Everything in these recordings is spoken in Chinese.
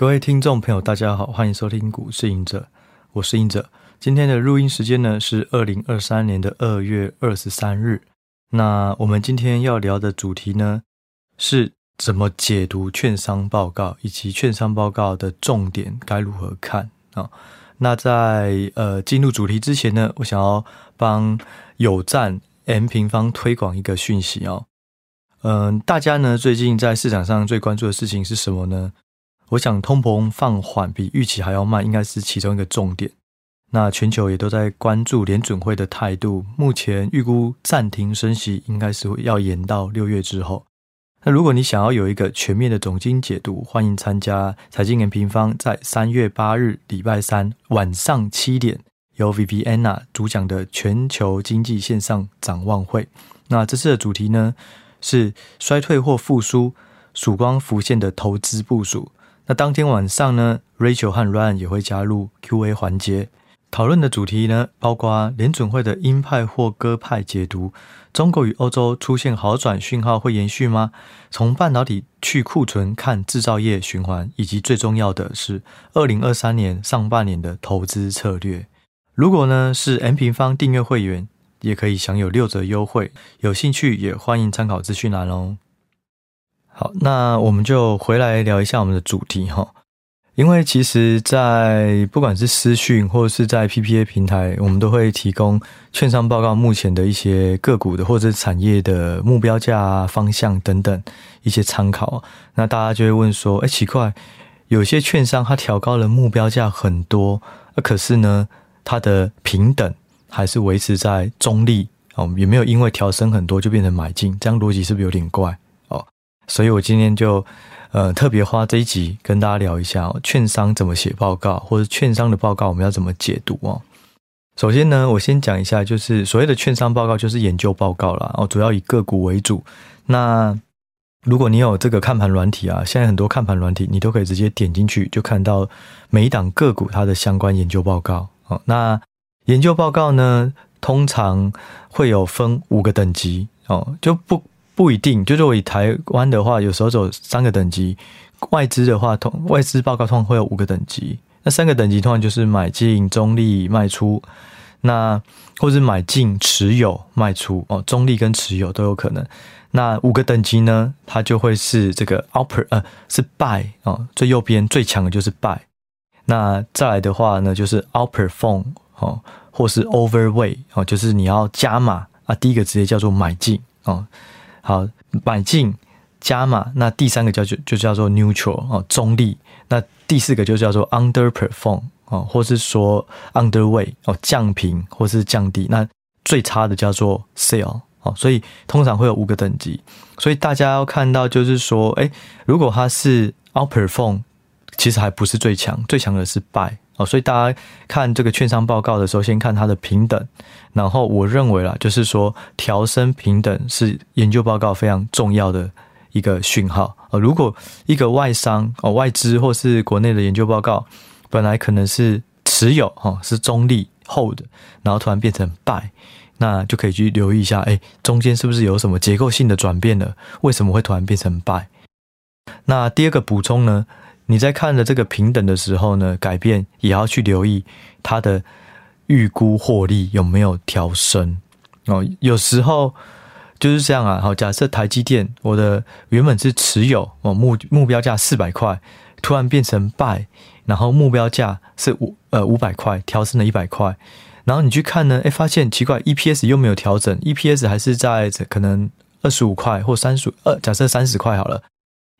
各位听众朋友，大家好，欢迎收听股市隐者，我是隐者。今天的录音时间呢是二零二三年的二月二十三日。那我们今天要聊的主题呢是怎么解读券商报告，以及券商报告的重点该如何看啊？那在呃进入主题之前呢，我想要帮有赞 M 平方推广一个讯息哦。嗯、大家呢最近在市场上最关注的事情是什么呢？我想通膨放缓比预期还要慢，应该是其中一个重点。那全球也都在关注联准会的态度，目前预估暂停升息，应该是要延到六月之后。那如果你想要有一个全面的总经解读，欢迎参加财经 M 平方在三月八日礼拜三晚上七点由 Viviana 主讲的全球经济线上展望会。那这次的主题呢是衰退或复苏，曙光浮现的投资部署。那当天晚上呢，Rachel 和 Ryan 也会加入 Q&A 环节，讨论的主题呢，包括联准会的鹰派或鸽派解读，中国与欧洲出现好转讯号会延续吗？从半导体去库存看制造业循环，以及最重要的是二零二三年上半年的投资策略。如果呢是 M 平方订阅会员，也可以享有六折优惠，有兴趣也欢迎参考资讯栏哦。好，那我们就回来聊一下我们的主题哈。因为其实，在不管是私讯或者是在 PPA 平台，我们都会提供券商报告目前的一些个股的或者产业的目标价、方向等等一些参考。那大家就会问说：“哎，奇怪，有些券商它调高了目标价很多，可是呢，它的平等还是维持在中立哦，也没有因为调升很多就变成买进，这样逻辑是不是有点怪？”所以我今天就，呃，特别花这一集跟大家聊一下哦，券商怎么写报告，或者券商的报告我们要怎么解读哦。首先呢，我先讲一下，就是所谓的券商报告就是研究报告啦，哦，主要以个股为主。那如果你有这个看盘软体啊，现在很多看盘软体你都可以直接点进去，就看到每一档个股它的相关研究报告哦。那研究报告呢，通常会有分五个等级哦，就不。不一定，就是我以台湾的话，有时候只有三个等级；外资的话，通外资报告通常会有五个等级。那三个等级通常就是买进、中立、卖出，那或者买进、持有、卖出哦，中立跟持有都有可能。那五个等级呢，它就会是这个 upper 呃是 buy 哦，最右边最强的就是 buy。那再来的话呢，就是 outperform 哦，或是 overweight 哦，就是你要加码啊。第一个直接叫做买进哦。好，买进加码，那第三个叫就就叫做 neutral 哦，中立。那第四个就叫做 underperform 哦，或是说 underweight 哦，降频或是降低。那最差的叫做 sell 哦，所以通常会有五个等级。所以大家要看到就是说，诶，如果它是 outperform，其实还不是最强，最强的是 buy。哦，所以大家看这个券商报告的时候，先看它的平等。然后我认为啦，就是说调升平等是研究报告非常重要的一个讯号。哦，如果一个外商哦，外资或是国内的研究报告本来可能是持有哦，是中立 hold，然后突然变成败那就可以去留意一下，哎，中间是不是有什么结构性的转变了？为什么会突然变成败那第二个补充呢？你在看了这个平等的时候呢，改变也要去留意它的预估获利有没有调升哦。有时候就是这样啊。好，假设台积电，我的原本是持有哦，目目标价四百块，突然变成 buy，然后目标价是五呃五百块，调升了一百块。然后你去看呢，哎，发现奇怪，EPS 又没有调整，EPS 还是在可能二十五块或三十二，假设三十块好了。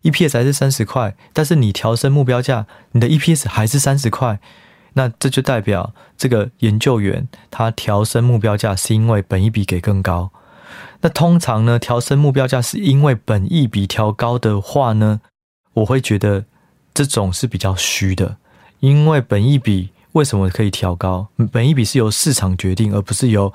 EPS 还是三十块，但是你调升目标价，你的 EPS 还是三十块，那这就代表这个研究员他调升目标价是因为本一笔给更高。那通常呢，调升目标价是因为本一笔调高的话呢，我会觉得这种是比较虚的，因为本一笔为什么可以调高？本一笔是由市场决定，而不是由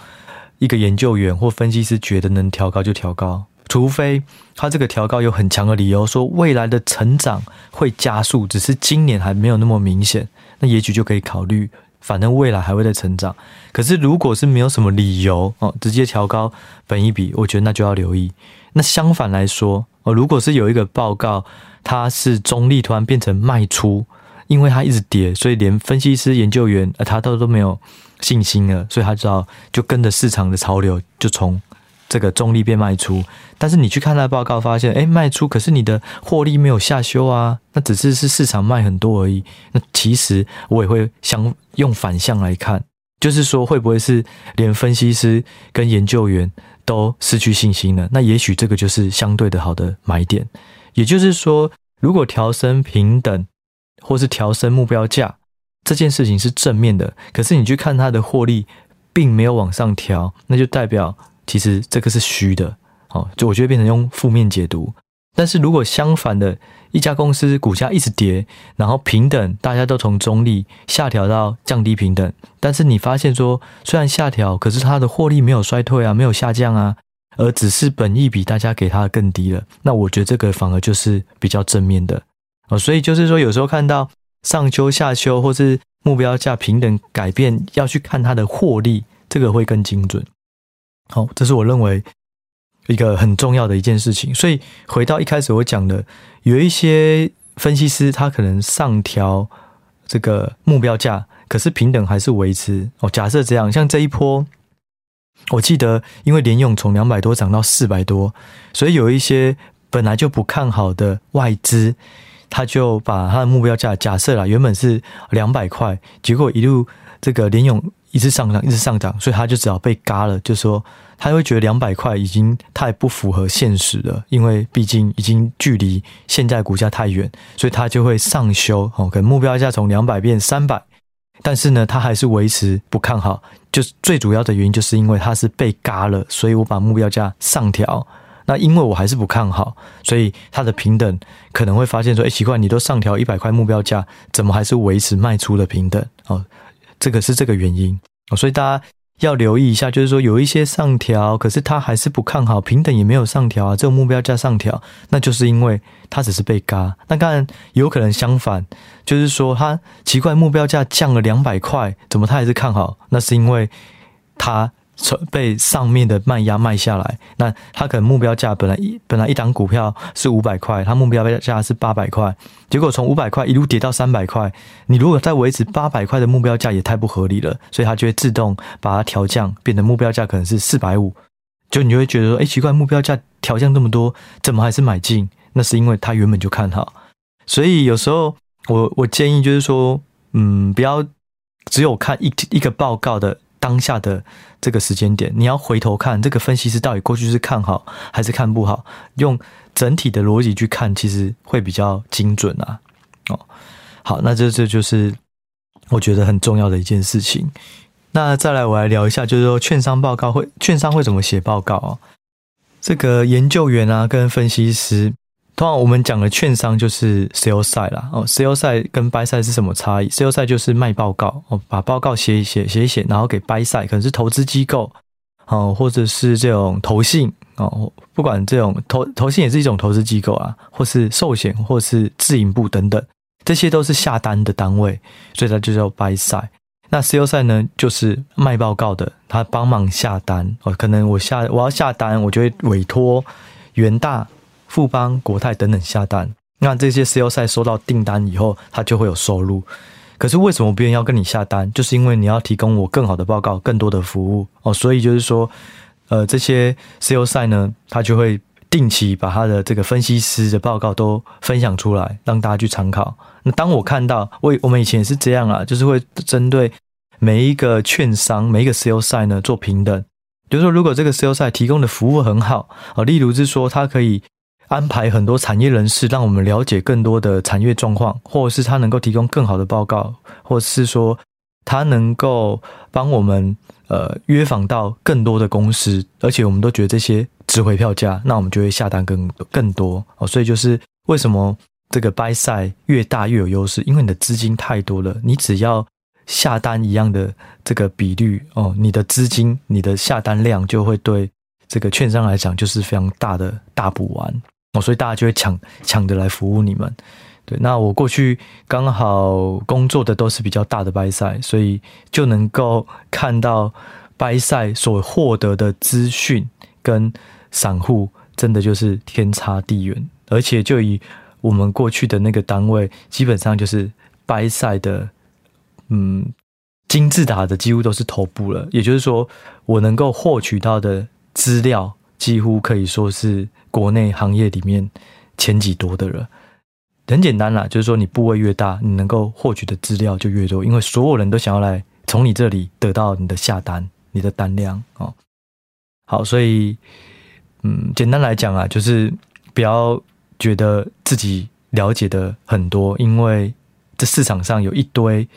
一个研究员或分析师觉得能调高就调高。除非他这个调高有很强的理由，说未来的成长会加速，只是今年还没有那么明显，那也许就可以考虑，反正未来还会再成长。可是如果是没有什么理由哦，直接调高本一比，我觉得那就要留意。那相反来说哦，如果是有一个报告，它是中立突然变成卖出，因为它一直跌，所以连分析师、研究员呃他都都没有信心了，所以他知道就跟着市场的潮流就从这个中立变卖出。但是你去看他的报告，发现诶卖出，可是你的获利没有下修啊，那只是是市场卖很多而已。那其实我也会想用反向来看，就是说会不会是连分析师跟研究员都失去信心了？那也许这个就是相对的好的买点。也就是说，如果调升平等或是调升目标价这件事情是正面的，可是你去看它的获利并没有往上调，那就代表其实这个是虚的。哦，就我觉得变成用负面解读。但是如果相反的，一家公司股价一直跌，然后平等大家都从中立下调到降低平等，但是你发现说，虽然下调，可是它的获利没有衰退啊，没有下降啊，而只是本益比大家给它的更低了，那我觉得这个反而就是比较正面的哦。所以就是说，有时候看到上修、下修，或是目标价平等改变，要去看它的获利，这个会更精准。好，这是我认为。一个很重要的一件事情，所以回到一开始我讲的，有一些分析师他可能上调这个目标价，可是平等还是维持哦。假设这样，像这一波，我记得因为联用从两百多涨到四百多，所以有一些本来就不看好的外资，他就把他的目标价假设啦，原本是两百块，结果一路这个联咏一直上涨，一直上涨，所以他就只好被嘎了，就说。他会觉得两百块已经太不符合现实了，因为毕竟已经距离现在股价太远，所以他就会上修哦，可能目标价从两百变三百，但是呢，他还是维持不看好，就是最主要的原因就是因为他是被嘎了，所以我把目标价上调。那因为我还是不看好，所以他的平等可能会发现说，哎，奇怪，你都上调一百块目标价，怎么还是维持卖出的平等？哦，这个是这个原因哦，所以大家。要留意一下，就是说有一些上调，可是他还是不看好，平等也没有上调啊，这个目标价上调，那就是因为他只是被嘎。那当然有可能相反，就是说他奇怪目标价降了两百块，怎么他还是看好？那是因为他。被上面的卖压卖下来，那他可能目标价本来一本来一档股票是五百块，他目标价是八百块，结果从五百块一路跌到三百块，你如果再维持八百块的目标价也太不合理了，所以他就会自动把它调降，变成目标价可能是四百五，就你就会觉得说，哎，奇怪，目标价调降这么多，怎么还是买进？那是因为他原本就看好，所以有时候我我建议就是说，嗯，不要只有看一一个报告的。当下的这个时间点，你要回头看这个分析师到底过去是看好还是看不好，用整体的逻辑去看，其实会比较精准啊。哦，好，那这这就是我觉得很重要的一件事情。那再来，我来聊一下，就是说券商报告会，券商会怎么写报告啊？这个研究员啊，跟分析师。通常我们讲的券商就是 sell side 啦，哦，sell side 跟 buy side 是什么差异？sell side 就是卖报告，哦，把报告写一写，写一写，然后给 buy side，可能是投资机构，哦，或者是这种投信，哦，不管这种投投信也是一种投资机构啊，或是寿险，或是自营部等等，这些都是下单的单位，所以它就叫 buy side。那 sell side 呢，就是卖报告的，他帮忙下单，哦，可能我下我要下单，我就会委托元大。富邦、国泰等等下单，那这些 sell side 收到订单以后，他就会有收入。可是为什么别人要跟你下单？就是因为你要提供我更好的报告、更多的服务哦。所以就是说，呃，这些 sell side 呢，他就会定期把他的这个分析师的报告都分享出来，让大家去参考。那当我看到，我我们以前也是这样啊，就是会针对每一个券商、每一个 sell side 呢做评等。比如说，如果这个 sell side 提供的服务很好啊，例如是说他可以。安排很多产业人士，让我们了解更多的产业状况，或者是他能够提供更好的报告，或者是说他能够帮我们呃约访到更多的公司，而且我们都觉得这些值回票价，那我们就会下单更更多哦。所以就是为什么这个 buy side 越大越有优势，因为你的资金太多了，你只要下单一样的这个比率哦，你的资金、你的下单量就会对这个券商来讲就是非常大的大补丸。哦所以大家就会抢抢着来服务你们，对。那我过去刚好工作的都是比较大的 buy side，所以就能够看到 buy side 所获得的资讯跟散户真的就是天差地远。而且就以我们过去的那个单位，基本上就是 buy side 的，嗯，金字塔的几乎都是头部了。也就是说，我能够获取到的资料，几乎可以说是国内行业里面前几多的人。很简单啦，就是说你部位越大，你能够获取的资料就越多，因为所有人都想要来从你这里得到你的下单、你的单量哦。好，所以嗯，简单来讲啊，就是不要觉得自己了解的很多，因为这市场上有一堆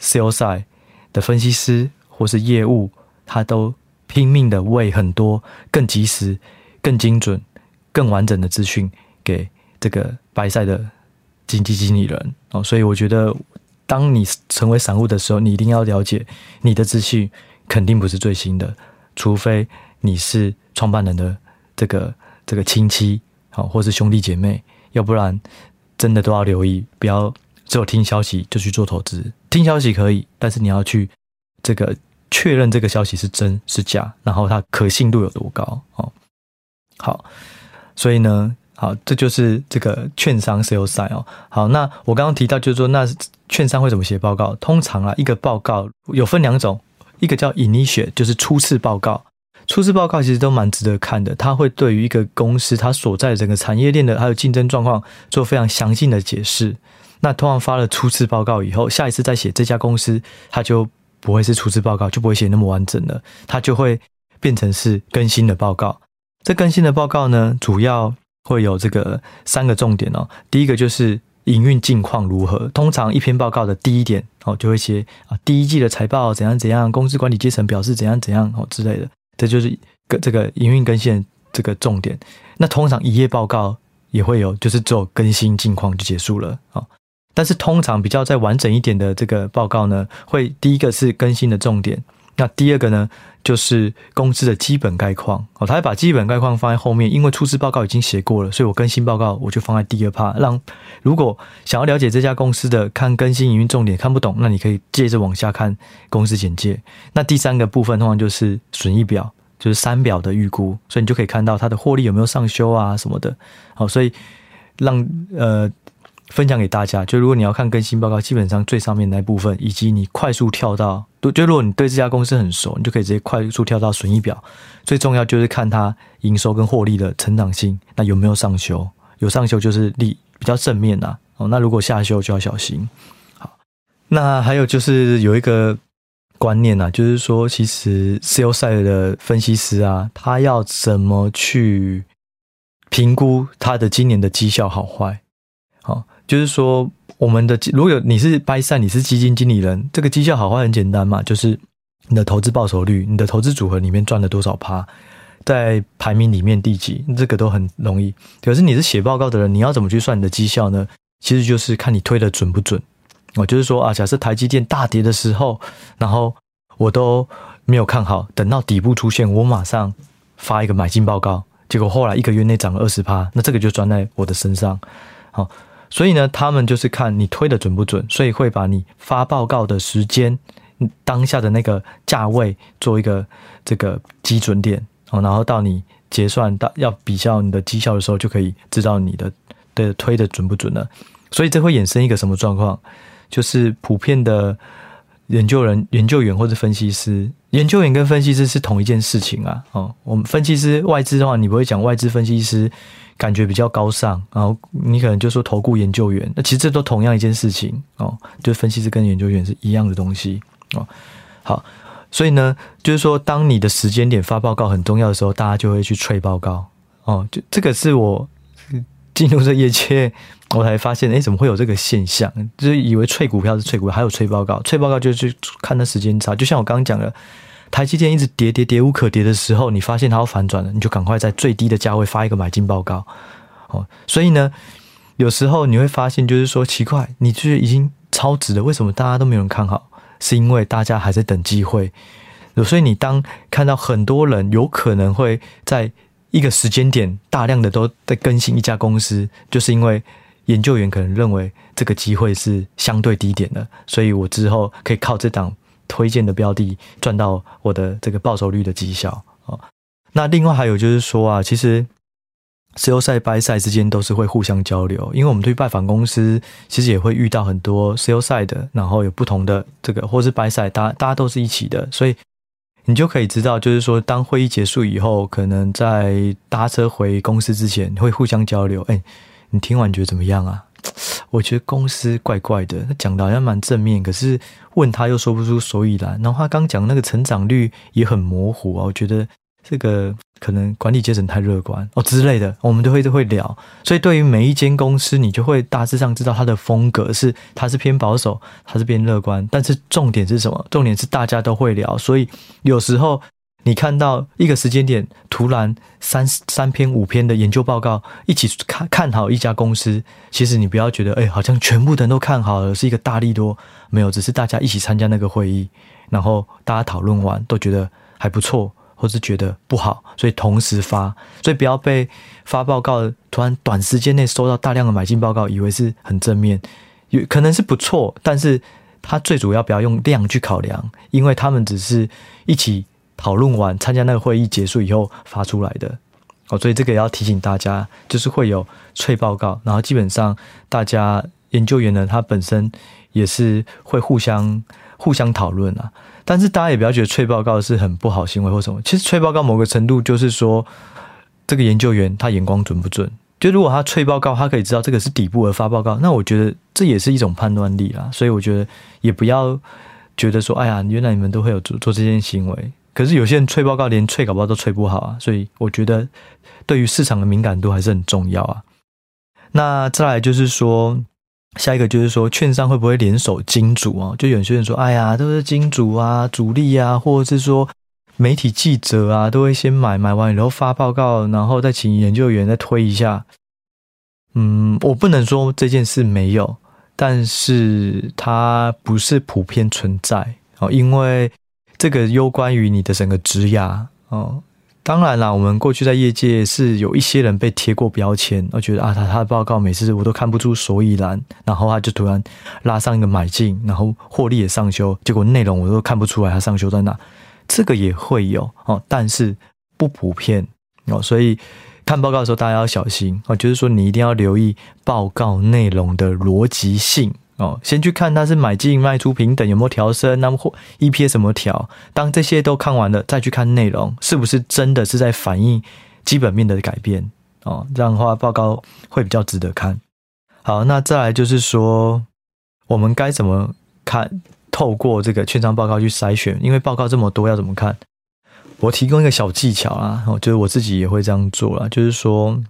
sales 的分析师或是业务，他都拼命的为很多更及时、更精准、更完整的资讯给这个白赛的经纪经理人哦，所以我觉得，当你成为散户的时候，你一定要了解你的资讯肯定不是最新的，除非你是创办人的这个这个亲戚好，或是兄弟姐妹，要不然真的都要留意，不要只有听消息就去做投资。听消息可以，但是你要去这个确认这个消息是真是假，然后它可信度有多高哦。好，所以呢。好，这就是这个券商 sell side 哦。好，那我刚刚提到就是说，那券商会怎么写报告？通常啊，一个报告有分两种，一个叫 initial，就是初次报告。初次报告其实都蛮值得看的，它会对于一个公司它所在整个产业链的还有竞争状况做非常详尽的解释。那通常发了初次报告以后，下一次再写这家公司，它就不会是初次报告，就不会写那么完整了，它就会变成是更新的报告。这更新的报告呢，主要会有这个三个重点哦。第一个就是营运近况如何。通常一篇报告的第一点哦，就会写啊，第一季的财报怎样怎样，公司管理阶层表示怎样怎样哦之类的。这就是个这个营运更新这个重点。那通常一页报告也会有，就是做更新近况就结束了啊。但是通常比较再完整一点的这个报告呢，会第一个是更新的重点。那第二个呢，就是公司的基本概况哦，他会把基本概况放在后面，因为初次报告已经写过了，所以我更新报告我就放在第二 part，让如果想要了解这家公司的看更新营运重点看不懂，那你可以接着往下看公司简介。那第三个部分通常就是损益表，就是三表的预估，所以你就可以看到它的获利有没有上修啊什么的。好，所以让呃。分享给大家，就如果你要看更新报告，基本上最上面那部分，以及你快速跳到，就如果你对这家公司很熟，你就可以直接快速跳到损益表。最重要就是看它营收跟获利的成长性，那有没有上修？有上修就是利比较正面呐。哦，那如果下修就要小心。好，那还有就是有一个观念呐，就是说其实 sell side 的分析师啊，他要怎么去评估他的今年的绩效好坏？好。就是说，我们的如果有你是 buy side，你是基金经理人，这个绩效好坏很简单嘛，就是你的投资报酬率，你的投资组合里面赚了多少趴，在排名里面第几，这个都很容易。可是你是写报告的人，你要怎么去算你的绩效呢？其实就是看你推的准不准。我就是说啊，假设台积电大跌的时候，然后我都没有看好，等到底部出现，我马上发一个买进报告，结果后来一个月内涨了二十趴，那这个就赚在我的身上，好。所以呢，他们就是看你推的准不准，所以会把你发报告的时间、当下的那个价位做一个这个基准点哦，然后到你结算到要比较你的绩效的时候，就可以知道你的的推的准不准了。所以这会衍生一个什么状况？就是普遍的研究人、研究员或者分析师，研究员跟分析师是同一件事情啊。哦，我们分析师外资的话，你不会讲外资分析师。感觉比较高尚，然后你可能就说投顾研究员，那其实这都同样一件事情哦，就分析师跟研究员是一样的东西哦。好，所以呢，就是说，当你的时间点发报告很重要的时候，大家就会去催报告哦。就这个是我进入这业界，我才发现，哎，怎么会有这个现象？就是以为催股票是催股票，还有催报告，催报告就是去看那时间差。就像我刚刚讲的。台积电一直跌跌跌无可跌的时候，你发现它要反转了，你就赶快在最低的价位发一个买进报告。哦，所以呢，有时候你会发现，就是说奇怪，你就是已经超值了，为什么大家都没有人看好？是因为大家还在等机会。所以你当看到很多人有可能会在一个时间点大量的都在更新一家公司，就是因为研究员可能认为这个机会是相对低点的，所以我之后可以靠这档。推荐的标的赚到我的这个报酬率的绩效啊。那另外还有就是说啊，其实 sell side buy side 之间都是会互相交流，因为我们去拜访公司，其实也会遇到很多 sell side 的，然后有不同的这个，或是 buy side，大家大家都是一起的，所以你就可以知道，就是说，当会议结束以后，可能在搭车回公司之前会互相交流。哎，你听完觉得怎么样啊？我觉得公司怪怪的，他讲的好像蛮正面，可是问他又说不出所以然，然后他刚讲那个成长率也很模糊啊，我觉得。这个可能管理阶层太乐观哦之类的，我们都会都会聊。所以对于每一间公司，你就会大致上知道它的风格是，它是偏保守，它是偏乐观。但是重点是什么？重点是大家都会聊。所以有时候你看到一个时间点，突然三三篇五篇的研究报告一起看看好一家公司，其实你不要觉得哎，好像全部的人都看好了，是一个大利多。没有，只是大家一起参加那个会议，然后大家讨论完都觉得还不错。或是觉得不好，所以同时发，所以不要被发报告突然短时间内收到大量的买进报告，以为是很正面，有可能是不错，但是他最主要不要用量去考量，因为他们只是一起讨论完，参加那个会议结束以后发出来的哦，所以这个也要提醒大家，就是会有脆报告，然后基本上大家研究员呢，他本身也是会互相互相讨论啊。但是大家也不要觉得催报告是很不好行为或什么。其实催报告某个程度就是说，这个研究员他眼光准不准？就如果他催报告，他可以知道这个是底部而发报告，那我觉得这也是一种判断力啦。所以我觉得也不要觉得说，哎呀，原来你们都会有做做这件行为。可是有些人吹报告连催稿报都吹不好啊。所以我觉得对于市场的敏感度还是很重要啊。那再来就是说。下一个就是说，券商会不会联手金主啊？就有些人说，哎呀，都是金主啊、主力啊，或者是说媒体记者啊，都会先买，买完以后发报告，然后再请研究员再推一下。嗯，我不能说这件事没有，但是它不是普遍存在哦，因为这个攸关于你的整个职涯哦。当然啦，我们过去在业界是有一些人被贴过标签，我觉得啊，他他的报告每次我都看不出所以然，然后他就突然拉上一个买进，然后获利也上修，结果内容我都看不出来他上修在哪，这个也会有哦，但是不普遍哦，所以看报告的时候大家要小心哦，就是说你一定要留意报告内容的逻辑性。哦，先去看它是买进卖出平等有没有调升，那么或 EPS 怎么调？当这些都看完了，再去看内容，是不是真的是在反映基本面的改变？哦，这样的话报告会比较值得看。好，那再来就是说，我们该怎么看？透过这个券商报告去筛选，因为报告这么多，要怎么看？我提供一个小技巧啊，哦，就是我自己也会这样做啦，就是说，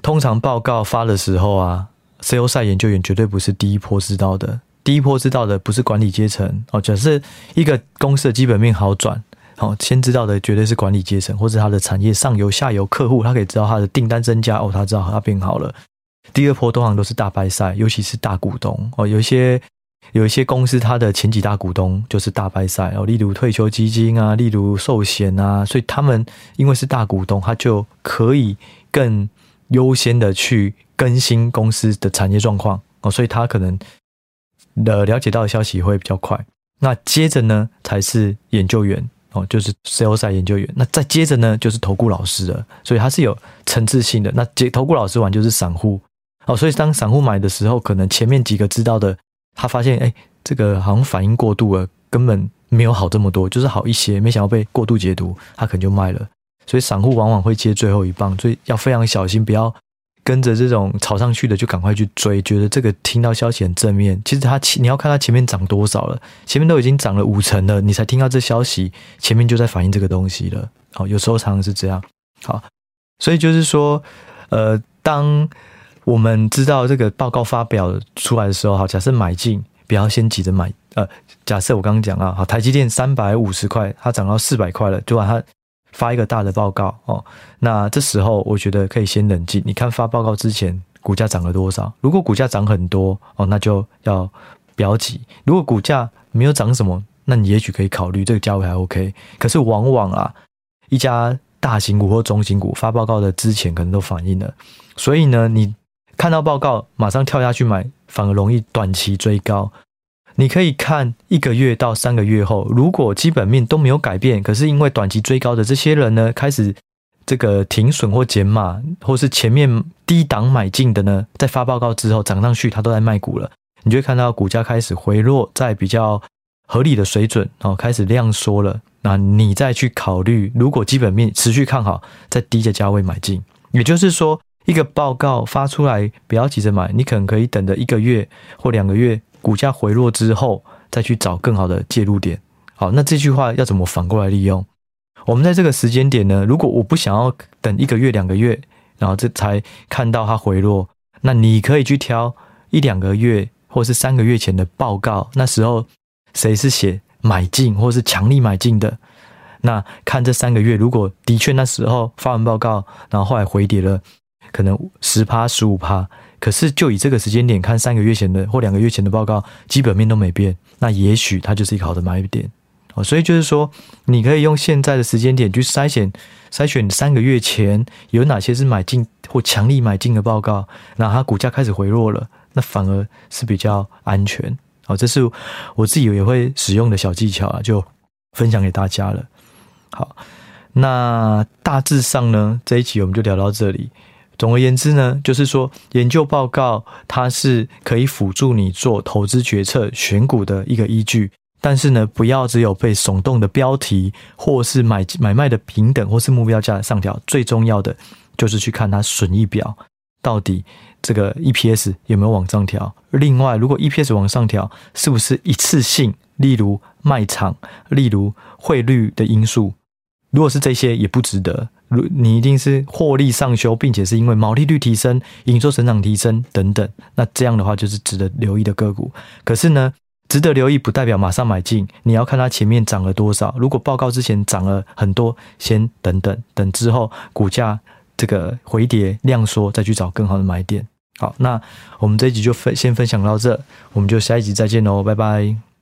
通常报告发的时候啊。Sell side 研究员绝对不是第一波知道的，第一波知道的不是管理阶层哦。假设一个公司的基本面好转，好，先知道的绝对是管理阶层，或者他的产业上游、下游客户，他可以知道他的订单增加哦，他知道他变好了。第二波通常都是大 buy side，尤其是大股东哦。有一些有一些公司，它的前几大股东就是大 buy side 哦，例如退休基金啊，例如寿险啊，所以他们因为是大股东，他就可以更优先的去。更新公司的产业状况哦，所以他可能的了解到的消息会比较快。那接着呢，才是研究员哦，就是 sell side 研究员。那再接着呢，就是投顾老师了。所以它是有层次性的。那接投顾老师完就是散户哦，所以当散户买的时候，可能前面几个知道的，他发现哎，这个好像反应过度了，根本没有好这么多，就是好一些，没想到被过度解读，他可能就卖了。所以散户往往会接最后一棒，所以要非常小心，不要。跟着这种炒上去的就赶快去追，觉得这个听到消息很正面。其实它前你要看它前面涨多少了，前面都已经涨了五成了，你才听到这消息，前面就在反映这个东西了。好，有时候常常是这样。好，所以就是说，呃，当我们知道这个报告发表出来的时候，好，假设买进，不要先急着买。呃，假设我刚刚讲啊，好，台积电三百五十块，它涨到四百块了，就把它。发一个大的报告哦，那这时候我觉得可以先冷静。你看发报告之前股价涨了多少？如果股价涨很多哦，那就要不要急。如果股价没有涨什么，那你也许可以考虑这个价位还 OK。可是往往啊，一家大型股或中型股发报告的之前可能都反映了，所以呢，你看到报告马上跳下去买，反而容易短期追高。你可以看一个月到三个月后，如果基本面都没有改变，可是因为短期追高的这些人呢，开始这个停损或减码，或是前面低档买进的呢，在发报告之后涨上去，他都在卖股了，你就会看到股价开始回落，在比较合理的水准，然后开始量缩了。那你再去考虑，如果基本面持续看好，在低的价位买进，也就是说，一个报告发出来，不要急着买，你可能可以等着一个月或两个月，股价回落之后，再去找更好的介入点。好，那这句话要怎么反过来利用？我们在这个时间点呢，如果我不想要等一个月、两个月，然后这才看到它回落，那你可以去挑一两个月或是三个月前的报告，那时候谁是写买进或是强力买进的？那看这三个月，如果的确那时候发完报告，然后后来回跌了，可能十趴、十五趴，可是就以这个时间点看三个月前的或两个月前的报告，基本面都没变，那也许它就是一个好的买点哦。所以就是说，你可以用现在的时间点去筛选，筛选三个月前有哪些是买进或强力买进的报告，那它股价开始回落了，那反而是比较安全。好，这是我自己也会使用的小技巧啊，就分享给大家了。好，那大致上呢，这一期我们就聊到这里。总而言之呢，就是说研究报告它是可以辅助你做投资决策、选股的一个依据。但是呢，不要只有被耸动的标题，或是买买卖的平等，或是目标价上调。最重要的就是去看它损益表，到底这个 EPS 有没有往上调。另外，如果 EPS 往上调，是不是一次性？例如卖场，例如汇率的因素。如果是这些，也不值得。如你一定是获利上修，并且是因为毛利率提升、营收成长提升等等，那这样的话就是值得留意的个股。可是呢，值得留意不代表马上买进，你要看它前面涨了多少。如果报告之前涨了很多，先等等，等之后股价这个回跌量缩，再去找更好的买点。好，那我们这一集就分先分享到这，我们就下一集再见喽，拜拜。